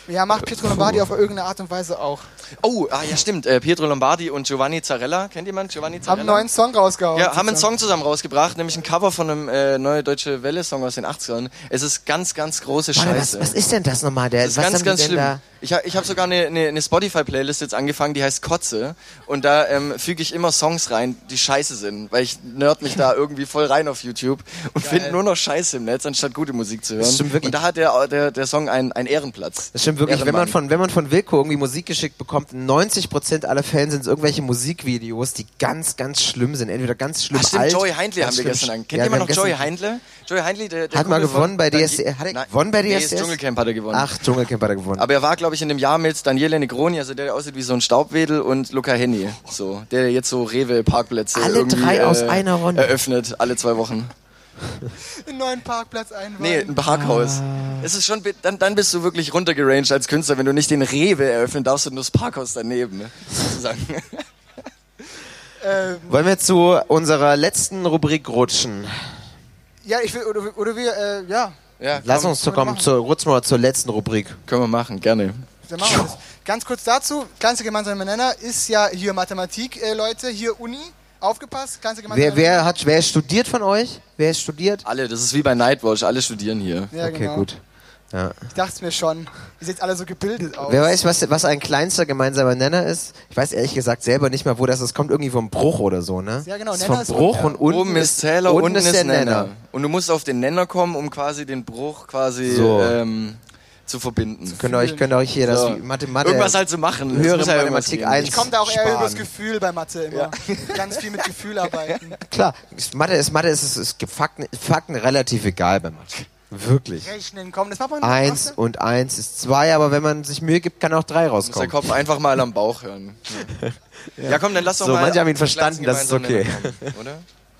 Ja, macht Pietro Lombardi auf irgendeine Art und Weise auch. Oh, ah, ja, stimmt. Äh, Pietro Lombardi und Giovanni Zarella. Kennt jemand Giovanni Zarella? Haben einen neuen Song rausgehauen. Ja, haben einen. Song zusammen rausgebracht, nämlich ein Cover von einem äh, neue deutsche Welle-Song aus den 80ern. Es ist ganz, ganz große Warte, was, Scheiße. was ist denn das nochmal? Der, Das ist was ganz, ganz schlimm. Da? Ich, ha- ich habe sogar eine, eine, eine Spotify-Playlist jetzt angefangen, die heißt Kotze. Und da ähm, füge ich immer Songs rein, die scheiße sind. Weil ich nerd mich da irgendwie voll rein auf YouTube und finde nur noch Scheiße im Netz, anstatt gute Musik zu hören. Das stimmt wirklich. Und da hat der, der, der Song einen, einen Ehrenplatz. Das stimmt wirklich. Wenn man, von, wenn man von Wilco irgendwie Musik geschickt bekommt, 90% aller Fälle sind es irgendwelche Musikvideos, die ganz, ganz schlimm sind. Entweder ganz schlimm Ach stimmt, alt. Joey Heindle haben wir gestern an. Kennt Ja, jemand noch Joey Heindle? Joey Heindle, der, der Hat mal Kumpel von- gewonnen bei DSDS. Hat er Nein, gewonnen bei nee, DSDS? das Dschungelcamp hat er gewonnen. Ach, Dschungelcamp hat er gewonnen. Aber er war, glaube ich, in dem Jahr mit Daniele Negroni, also der, der aussieht wie so ein Staubwedel, und Luca Henny, so, der jetzt so Rewe-Parkplätze Alle drei aus äh, einer Runde. eröffnet, alle zwei Wochen. einen neuen Parkplatz einweihen. Nee, ein Parkhaus. Es ist schon, dann, dann bist du wirklich runtergeranged als Künstler, wenn du nicht den Rewe eröffnen darfst und nur das Parkhaus daneben, ne? sozusagen. Ähm, Wollen wir zu unserer letzten Rubrik rutschen? ja, ich will, oder, oder wir, äh, ja, Ja, Lass komm, uns zu kommen, zur, rutschen wir zur letzten Rubrik. Können wir machen, gerne. dann machen wir das. Ganz kurz dazu, kleinster gemeinsamer Nenner ist ja hier Mathematik, äh, Leute, hier Uni, aufgepasst, kleinster gemeinsamer Wer, wer hat, wer studiert von euch? Wer ist studiert? Alle, das ist wie bei Nightwatch, alle studieren hier. Ja, okay, genau. gut. Ja. Ich dachte mir schon, ihr seht alle so gebildet aus. Wer weiß, was, was ein kleinster gemeinsamer Nenner ist? Ich weiß ehrlich gesagt selber nicht mal, wo das ist. Kommt irgendwie vom Bruch oder so, ne? Ja, genau, Ist Nenner vom ist Bruch unten, und unten Oben ist Zähler, unten, ist der Nenner. Und du musst auf den Nenner kommen, um quasi den Bruch quasi So. ähm, zu verbinden. Könnt ihr euch, könnt ihr euch hier das So. Mathe, Mathe, Irgendwas halt zu machen. Es höhere ja irgendwas Mathematik geben. 1 Ich komme da auch eher sparen. übers Gefühl bei Mathe immer. Ganz viel mit Gefühl arbeiten. Klar, Mathe ist, Mathe ist, ist, ist Fakten, Fakten relativ egal bei Mathe. Wirklich. Rechnen, komm, das macht man Eins und eins ist zwei, aber wenn man sich Mühe gibt, kann auch drei Muss der rauskommen. Kopf einfach mal am Bauch hören. Ja, ja komm, dann lass doch So, mal. manche haben ihn verstanden, das ist okay. kommen, Oder?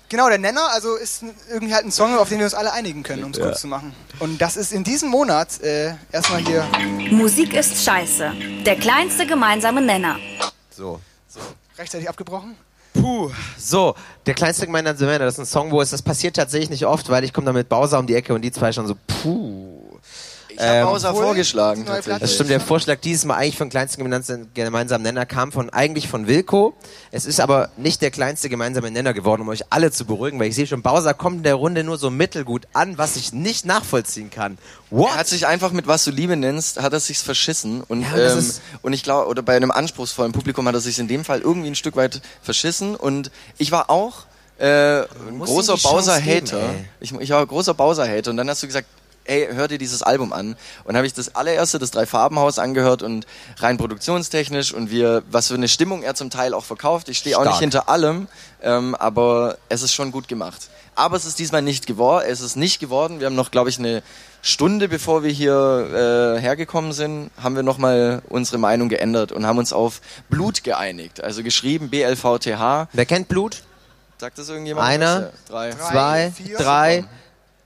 Genau, der Nenner, also ist irgendwie halt ein Song, auf den wir uns alle einigen können, um es kurz zu machen. Und das ist in diesem Monat äh, erstmal hier. Musik ist scheiße. Der kleinste gemeinsame Nenner. So. Rechtzeitig abgebrochen. Puh. So, der kleinste gemeinsame Nenner, das ist ein Song, wo es, das passiert tatsächlich nicht oft, weil ich komme da mit Bowser um die Ecke und die zwei schon so, puh. Ich habe Ähm, vorgeschlagen. Das stimmt, der Vorschlag dieses Mal eigentlich von kleinsten gemeinsamen- Nenner kam von eigentlich von Wilco. Es ist aber nicht der kleinste gemeinsame Nenner geworden, um euch alle zu beruhigen, weil ich sehe schon, Bowser kommt in der Runde nur so mittelgut an, was ich nicht nachvollziehen kann. What? Er hat sich einfach mit was du Liebe nennst, hat er sich's verschissen und Ja, ähm, und ich glaube oder bei einem anspruchsvollen Publikum hat er sich in dem Fall irgendwie ein Stück weit verschissen und ich war auch äh, ein großer ihm die Chance Bowser geben, Hater. ey. Ich, ich war großer Bowser Hater und dann hast du gesagt Ey, hör dir dieses Album an. Und habe ich das allererste, das Drei-Farben-Haus angehört und rein produktionstechnisch und wir, was für eine Stimmung er zum Teil auch verkauft. Ich stehe auch nicht hinter allem, ähm, aber es ist schon gut gemacht. Aber es ist diesmal nicht geworden. Es ist nicht geworden. Wir haben noch, glaube ich, eine Stunde, bevor wir hier äh, hergekommen sind, haben wir nochmal unsere Meinung geändert und haben uns auf Blut geeinigt. Also geschrieben BLVTH. Wer kennt Blut? Sagt das irgendjemand? Einer? Ja, drei. Zwei, vier. drei.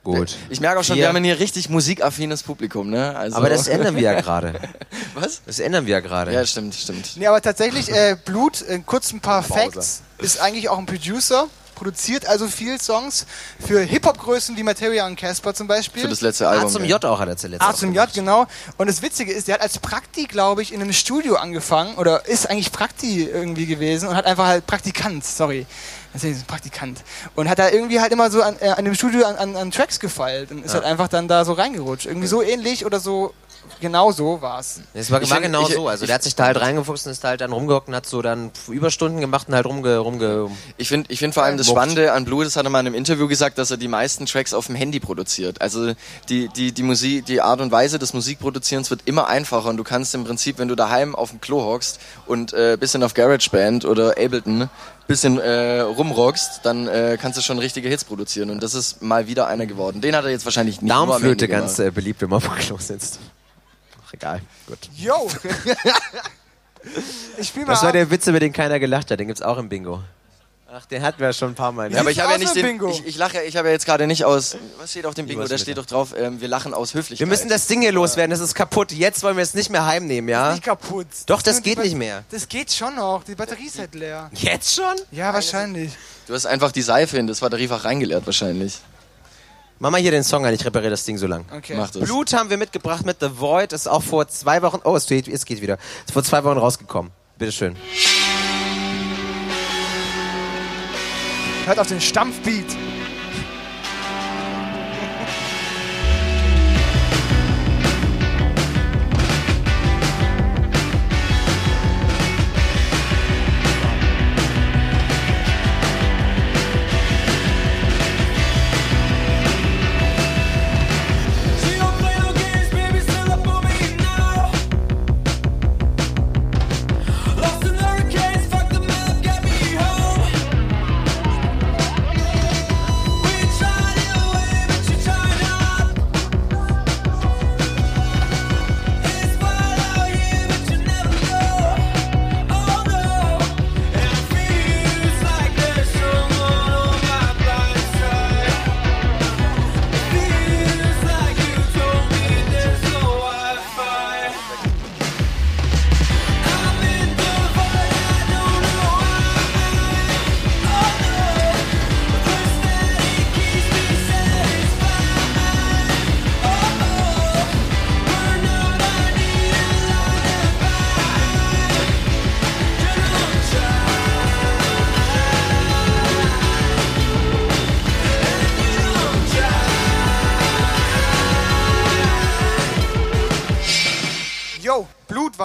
Gut. Ich merke auch schon, Vier. wir haben hier richtig musikaffines Publikum, ne? Also Aber das ändern wir ja gerade. Was? Das ändern wir ja gerade. Ja, stimmt, stimmt. Nee, aber tatsächlich, äh, Blut, äh, kurz ein paar Facts, ist eigentlich auch ein Producer, produziert also viel Songs für Hip-Hop-Größen wie Materia und Casper zum Beispiel. Für das letzte A Album. zum ja. J auch hat er zuletzt. A zum. J, genau. Und das Witzige ist, der hat als Prakti, glaube ich, in einem Studio angefangen oder ist eigentlich Prakti irgendwie gewesen und hat einfach halt Praktikant, sorry. Ist ein Praktikant. Und hat da irgendwie halt immer so an, äh, an dem Studio an, an, an Tracks gefeilt und ist halt einfach dann da so reingerutscht. Irgendwie so ähnlich oder so, genau so war's. Es war, Ich war genau ich- so. Also ich- der hat sich da halt reingefuchst und ist da halt dann rumgehockt und hat so dann Überstunden gemacht und halt rumge... rumge Ich finde ich find vor allem das Wucht. Spannende an Blue, das hat er mal in einem Interview gesagt, dass er die meisten Tracks auf dem Handy produziert. Also die, die, die Musik, die Art und Weise des Musikproduzierens wird immer einfacher und du kannst im Prinzip, wenn du daheim auf dem Klo hockst und äh, bisschen auf GarageBand oder Ableton bisschen äh, rumrockst, dann äh, kannst du schon richtige Hits produzieren und das ist mal wieder einer geworden. Den hat er jetzt wahrscheinlich nicht Darmflöte ganz äh, beliebt, wenn man auf dem Klo sitzt. Ach, egal. Gut. Yo! ich spiel mal Das war ab. der Witz, über den keiner gelacht hat. Den gibt's auch im Bingo. Ach, den hatten wir ja schon ein paar Mal. Ja, aber ich habe ja nicht den, Bingo. ich, ich lache, ich habe ja jetzt gerade nicht aus, was steht auf dem Bingo? Da steht doch drauf, ähm, wir lachen aus Höflichkeit. Wir müssen das Ding hier loswerden, das ist kaputt. Jetzt wollen wir es nicht mehr heimnehmen, ja? nicht kaputt. Doch, das Die geht nicht mehr. Das geht schon noch. Die Batterie ist halt leer. Jetzt schon? Ja, wahrscheinlich. Du hast einfach die Seife in das Batteriefach reingeleert wahrscheinlich. Mach mal hier den Song an, ich repariere das Ding so lang. Okay. Mach das. Blut haben wir mitgebracht mit The Void, ist auch vor zwei Wochen, oh, es geht, es geht wieder. Ist vor zwei Wochen rausgekommen. Bitteschön. Hört auf den Stampfbeat.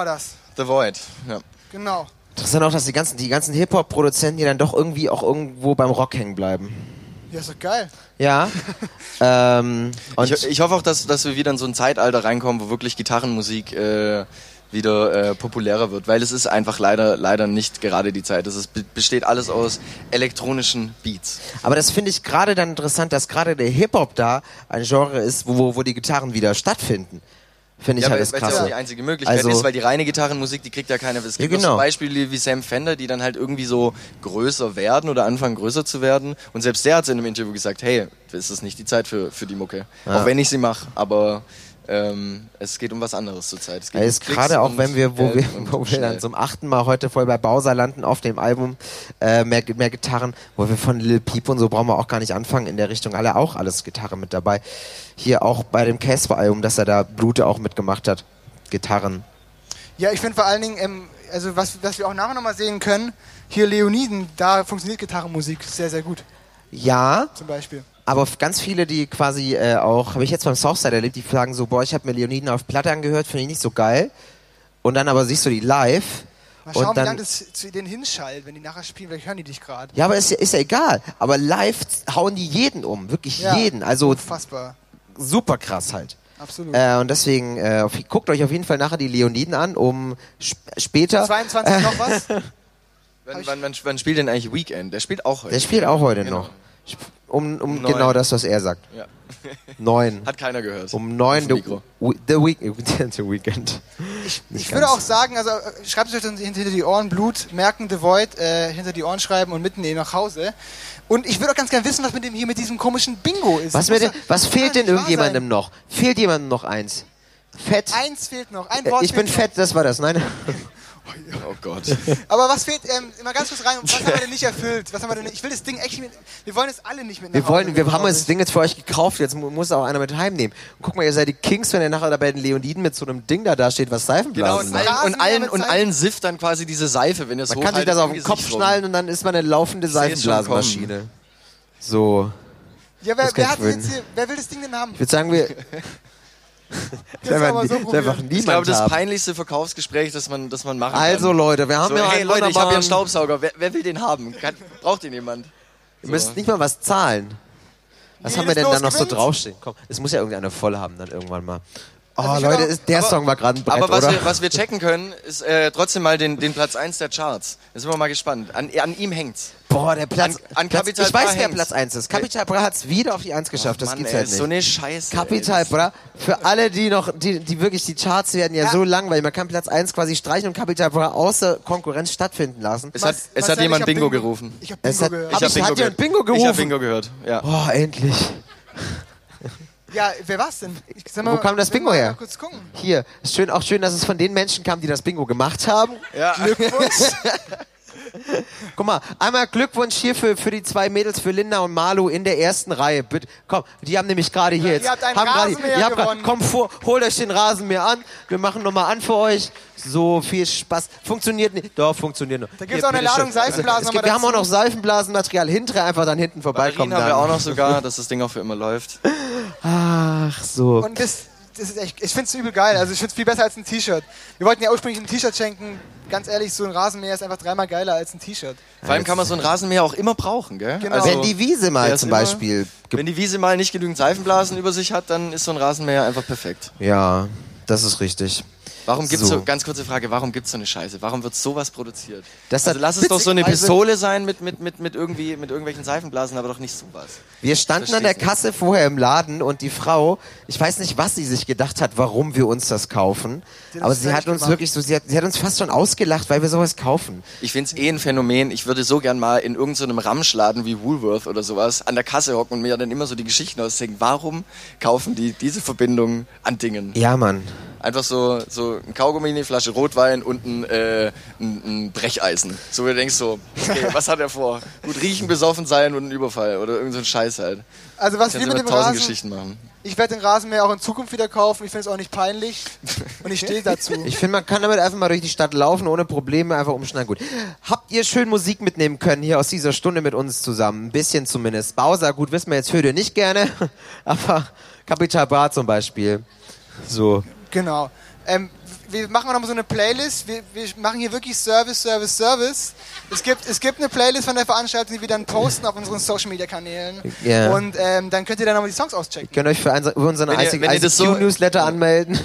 War das. The Void. Ja. Genau. Interessant auch, dass die ganzen, die ganzen Hip-Hop-Produzenten, die dann doch irgendwie auch irgendwo beim Rock hängen bleiben. Ja, ist doch geil. Ja. ähm, und Ich, ich hoffe auch, dass, dass wir wieder in so ein Zeitalter reinkommen, wo wirklich Gitarrenmusik äh, wieder äh, populärer wird, weil es ist einfach leider leider nicht gerade die Zeit. Es ist, be- besteht alles aus elektronischen Beats. Aber das finde ich gerade dann interessant, dass gerade der Hip-Hop da ein Genre ist, wo, wo die Gitarren wieder stattfinden. Finde ich ja, halt weil das es ja Krasse. auch die einzige Möglichkeit Also- ist, weil die reine Gitarrenmusik, die kriegt ja keiner. Es gibt Ja, noch so genau. Beispiele wie Sam Fender, die dann halt irgendwie so größer werden oder anfangen größer zu werden. Und selbst der hat in einem Interview gesagt, hey, das ist nicht die Zeit für, für die Mucke. Ja. Auch wenn ich sie mache, aber ähm, es geht um was anderes zurzeit. Es geht Ja, um gerade auch, wenn wir, wo Geld wir, wo wir dann zum achten Mal heute voll bei Bowser landen auf dem Album, äh, mehr, mehr Gitarren, wo wir von Lil Peep und so brauchen wir auch gar nicht anfangen in der Richtung, alle auch alles Gitarre mit dabei. Hier auch bei dem Casper-Album, dass er da Blute auch mitgemacht hat. Gitarren. Ja, ich finde vor allen Dingen, ähm, also was, was wir auch nachher nochmal sehen können, hier Leoniden, da funktioniert Gitarrenmusik sehr, sehr gut, Ja, zum Beispiel. Aber ganz viele, die quasi äh, auch, habe ich jetzt beim Southside erlebt, die sagen so, boah, ich habe mir Leoniden auf Platte angehört, finde ich nicht so geil. Und dann aber siehst du die live. Mal schauen, und wie dann, lange das zu denen hinschallt, wenn die nachher spielen, vielleicht hören die dich gerade. ja, aber ist, ja- ist ja egal. Aber live hauen die jeden um, wirklich Ja, jeden. Also Unfassbar, super krass halt. absolut. Äh, und deswegen äh, auf, guckt euch auf jeden Fall nachher die Leoniden an, um sp später. 22 noch was? Wann, wann, wann, wann spielt denn eigentlich Weekend? Der spielt auch heute. Der spielt auch heute Genau. noch. Um, um Neun. genau das, was er sagt. Ja. Neun. Hat keiner gehört. Um neun the, the, week, the Weekend. Ich, ich würde auch sagen, also äh, schreibt es euch dann hinter die Ohren, Blut, merken, The Void, äh, hinter die Ohren schreiben und mitnehmen nach Hause. Und ich würde auch ganz gerne wissen, was mit dem hier mit diesem komischen Bingo ist. Was, ja- was fehlt denn irgendjemandem noch? Fehlt jemandem noch eins? Fett. Eins fehlt noch, ein Äh, Wort ich bin fett, das war das, nein? Oh Gott. Aber was fehlt, ähm, mal ganz kurz rein, was haben wir denn nicht erfüllt? Was haben wir denn nicht? Ich will das Ding echt mit, wir wollen es alle nicht mit nach Wir wollen, Hause wir haben glaub das. Ding jetzt für euch gekauft, jetzt mu- muss auch einer mit heimnehmen. Und guck mal, ihr seid die Kings, wenn ihr nachher da bei den Leoniden mit so einem Ding da da steht, was Genau, Seifenblasen und macht. allen, und allen, und allen sifft dann quasi diese Seife, wenn ihr es Man kann sich das auf den Kopf schnallen und dann ist man eine laufende Seifenblasenmaschine. So. Ja, wer, wer, kann hat ich jetzt hier, wer will das Ding denn haben? Ich würde sagen, wir. Das ist aber so das einfach. Ich glaube, das haben. peinlichste Verkaufsgespräch, das man, das man machen Also kann. Leute, wir haben So, ja hey einen Leute, ich habe hier einen Staubsauger. Wer, wer will den haben? Kann, braucht ihn jemand? Ihr müsst nicht mal was zahlen. Was Nee, haben wir denn da noch so draufstehen? Komm, es muss ja irgendeiner voll haben dann irgendwann mal. Oh Also ich Leute, ist, der aber- Song war gerade ein Brett, Aber was oder? wir, was wir checken können, ist äh, trotzdem mal den, den Platz 1 der Charts. Da sind wir mal gespannt. An, an ihm hängt's. Boah, der Platz. An- an Platz Capital ich weiß, Bra wer hängt's. Platz 1 ist. Capital Bra hat es wieder auf die 1 geschafft. das Mann, gibt's ey, halt nicht. so eine Scheiße. Capital ey. Bra, für alle, die noch, die, die wirklich, die Charts werden ja, so langweilig. Man kann Platz 1 quasi streichen und Capital Bra außer Konkurrenz stattfinden lassen. Es hat, es hat jemand Ich hab Bingo, Bingo. gerufen. Ich habe Es Bingo hat- gehört. Hab ich- hat jemand Bingo Ich gerufen? habe Bingo gehört. Ja. Boah, endlich. Ja, wer war's denn? Ich, sag Wo kam das Bingo mal her? Kurz gucken. Hier, ist schön, auch schön, dass es von den Menschen kam, die das Bingo gemacht haben. Ja. Glückwunsch. Guck mal, einmal Glückwunsch hier für, für die zwei Mädels, für Linda und Malu in der ersten Reihe. Bitte, komm, die haben nämlich gerade hier jetzt. Ihr habt einen haben gerade- Rasenmäher ihr habt grad-. Komm vor, holt euch den Rasenmäher an. Wir machen nochmal an für euch. So viel Spaß. Funktioniert nicht. Doch, funktioniert noch. Da gibt's auch eine Ladung Seifenblasen Es gibt, wir haben auch noch Seifenblasenmaterial hinterher, einfach dann hinten vorbeikommen. Batterien haben wir auch noch sogar, dass das Ding auch für immer läuft. Ach so. Und das, das ist echt, ich find's übel geil. Also ich find's viel besser als ein T-Shirt. Wir wollten ja ursprünglich ein T-Shirt schenken. Ganz ehrlich, so ein Rasenmäher ist einfach dreimal geiler als ein T-Shirt. Vor allem kann man so einen Rasenmäher auch immer brauchen, gell? Genau. Wenn die Wiese mal zum immer- Beispiel. ge- Wenn die Wiese mal nicht genügend Seifenblasen über sich hat, dann ist so ein Rasenmäher einfach perfekt. Ja, das ist richtig. Warum gibt's So. so, ganz kurze Frage, warum gibt's so eine Scheiße? Warum wird sowas produziert? Das also lass es doch so eine Pistole sein mit, mit, mit, mit, irgendwie, mit irgendwelchen Seifenblasen, aber doch nicht sowas. Wir standen an der Kasse vorher im Laden und die Frau, ich weiß nicht, was sie sich gedacht hat, warum wir uns das kaufen, hat aber sie hat uns gemacht. wirklich so, sie hat, sie hat uns fast schon ausgelacht, weil wir sowas kaufen. Ich find's eh ein Phänomen. Ich würde so gern mal in irgendeinem Ramschladen wie Woolworth oder sowas an der Kasse hocken und mir dann immer so die Geschichten ausdenken. Warum kaufen die diese Verbindung an Dingen? Ja, Mann. Einfach so, so ein Kaugummi, eine Flasche Rotwein und ein, äh, ein, ein Brecheisen. So, wo du denkst so, okay, was hat er vor? Gut riechen, besoffen sein und ein Überfall oder irgend so ein Scheiß halt. Also was Kannst wir du mit dem tausend Rasen, Geschichten machen. ich werde den Rasenmäher auch in Zukunft wieder kaufen. Ich finde es auch nicht peinlich und ich stehe dazu. Ich finde, man kann damit einfach mal durch die Stadt laufen, ohne Probleme, einfach umschneiden. Gut. Habt ihr schön Musik mitnehmen können hier aus dieser Stunde mit uns zusammen? Ein bisschen zumindest. Bowser, gut, wissen wir jetzt, hört ihr nicht gerne, aber Capital Bra zum Beispiel. So. Genau. Ähm, wir machen auch nochmal so eine Playlist. Wir, wir machen hier wirklich Service, Service, Service. Es gibt, es gibt eine Playlist von der Veranstaltung, die wir dann posten auf unseren Social Media Kanälen. Ja. Und ähm, dann könnt ihr dann nochmal die Songs auschecken. Ihr könnt euch für ein, über unseren ihr- ICQ ihr so- Newsletter anmelden.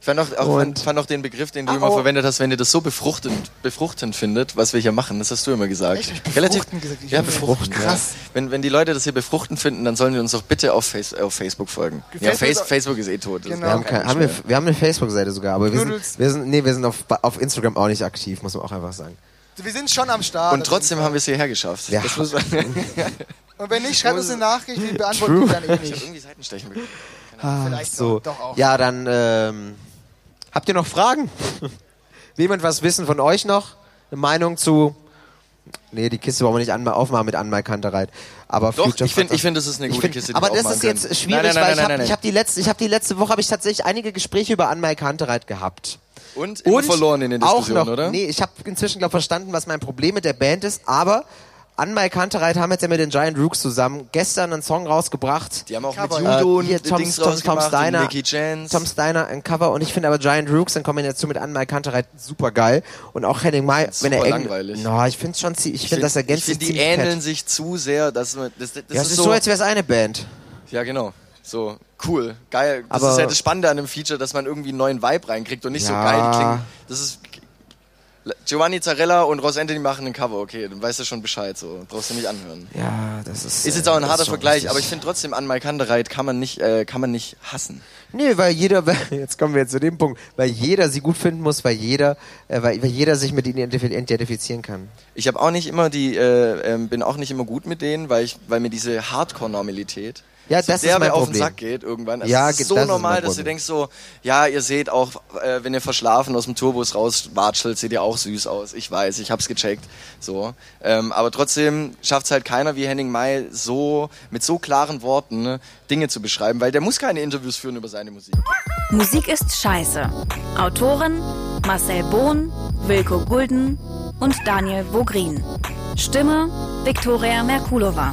Ich fand auch, auch, Und- fand auch den Begriff, den du Ah, immer oh. verwendet hast, wenn ihr das so befruchtend, befruchtend findet, was wir hier machen. Das hast du immer gesagt. Echt? Ich Relativ, gesagt. Ich ja, befruchten. Krass. Ja. Wenn, wenn die Leute das hier befruchtend finden, dann sollen die uns doch bitte auf, Face, auf Facebook folgen. Ja, Facebook Face, ist- Facebook ist eh tot. Genau. Wir haben, kein kein, haben, wir, wir haben eine Facebook-Seite sogar, aber wir sind, wir sind, nee, wir sind auf, auf Instagram auch nicht aktiv, muss man auch einfach sagen. Wir sind schon am Start. Und trotzdem haben wir es hierher geschafft. Ja. Das muss man Und wenn nicht, schreibt uns eine Nachricht, wir beantworten die dann eh ich habe nicht. irgendwie Seitenstechen bekommen. Vielleicht so. doch, doch auch. Ja, dann ähm, habt ihr noch Fragen? Will jemand was wissen von euch noch? Eine Meinung zu. Nee, die Kiste wollen wir nicht aufmachen mit Anmalkantereit. Aber Doch, Future ich finde, ich find, das ist eine gute find- Kiste, die aber das ist jetzt schwierig, Nein, nein, weil ich nein, habe nein, ich hab die letzte, ich habe die letzte Woche habe ich tatsächlich einige Gespräche über Anmalkantereit gehabt. Und immer verloren in den Diskussionen, auch noch, oder? Nee, ich habe inzwischen glaube verstanden, was mein Problem mit der Band ist, aber Anmai Kantereit haben jetzt ja mit den Giant Rooks zusammen gestern einen Song rausgebracht. Die haben auch Cover, mit. Judo Äh, hier und Tom, Dings Tom, Tom Steiner, Nicky. Tom Steiner ein Cover und ich finde aber Giant Rooks in Kombination mit Anmai Kantereit super geil und auch Henning Mai, wenn er super eng, langweilig. no, ich finde schon, ich finde das ergänzt ich find, sich die ziemlich ähneln fett. sich zu sehr, dass man, das, das, das Ja, es ist so, als wäre es eine Band. Ja, genau. So, cool, geil. Das Aber- ist ja das Spannende an einem Feature, dass man irgendwie einen neuen Vibe reinkriegt und nicht so Ja. geil klingt. Das ist. Giovanni Zarella und Ross Anthony machen ein Cover, okay, dann weißt du schon Bescheid, so. Brauchst du nicht anhören. Ja, das ist. Ist jetzt auch ein äh, harter Vergleich, richtig. aber ich finde trotzdem an Mike Kandereit kann man nicht, äh, kann man nicht hassen. Nee, weil jeder, jetzt kommen wir jetzt zu dem Punkt, weil jeder sie gut finden muss, weil jeder, äh, weil, weil jeder sich mit ihnen identif- identifizieren kann. Ich habe auch nicht immer die, äh, ähm, bin auch nicht immer gut mit denen, weil ich, weil mir diese Hardcore-Normalität Ja, so das ist derbe mein auf den Problem. Sack geht irgendwann. Also Ja, es ist so das ist normal, mein dass du denkst so, ja, ihr seht auch, äh, wenn ihr verschlafen aus dem Turbus rauswatschelt, seht ihr auch süß aus. Ich weiß, ich hab's gecheckt. So, ähm, aber trotzdem schafft's halt keiner wie Henning May so mit so klaren Worten ne, Dinge zu beschreiben, weil der muss keine Interviews führen über seine Musik. Musik ist scheiße. Autoren Marcel Bohn, Wilko Gulden und Daniel Vogrin. Stimme Viktoria Merkulova.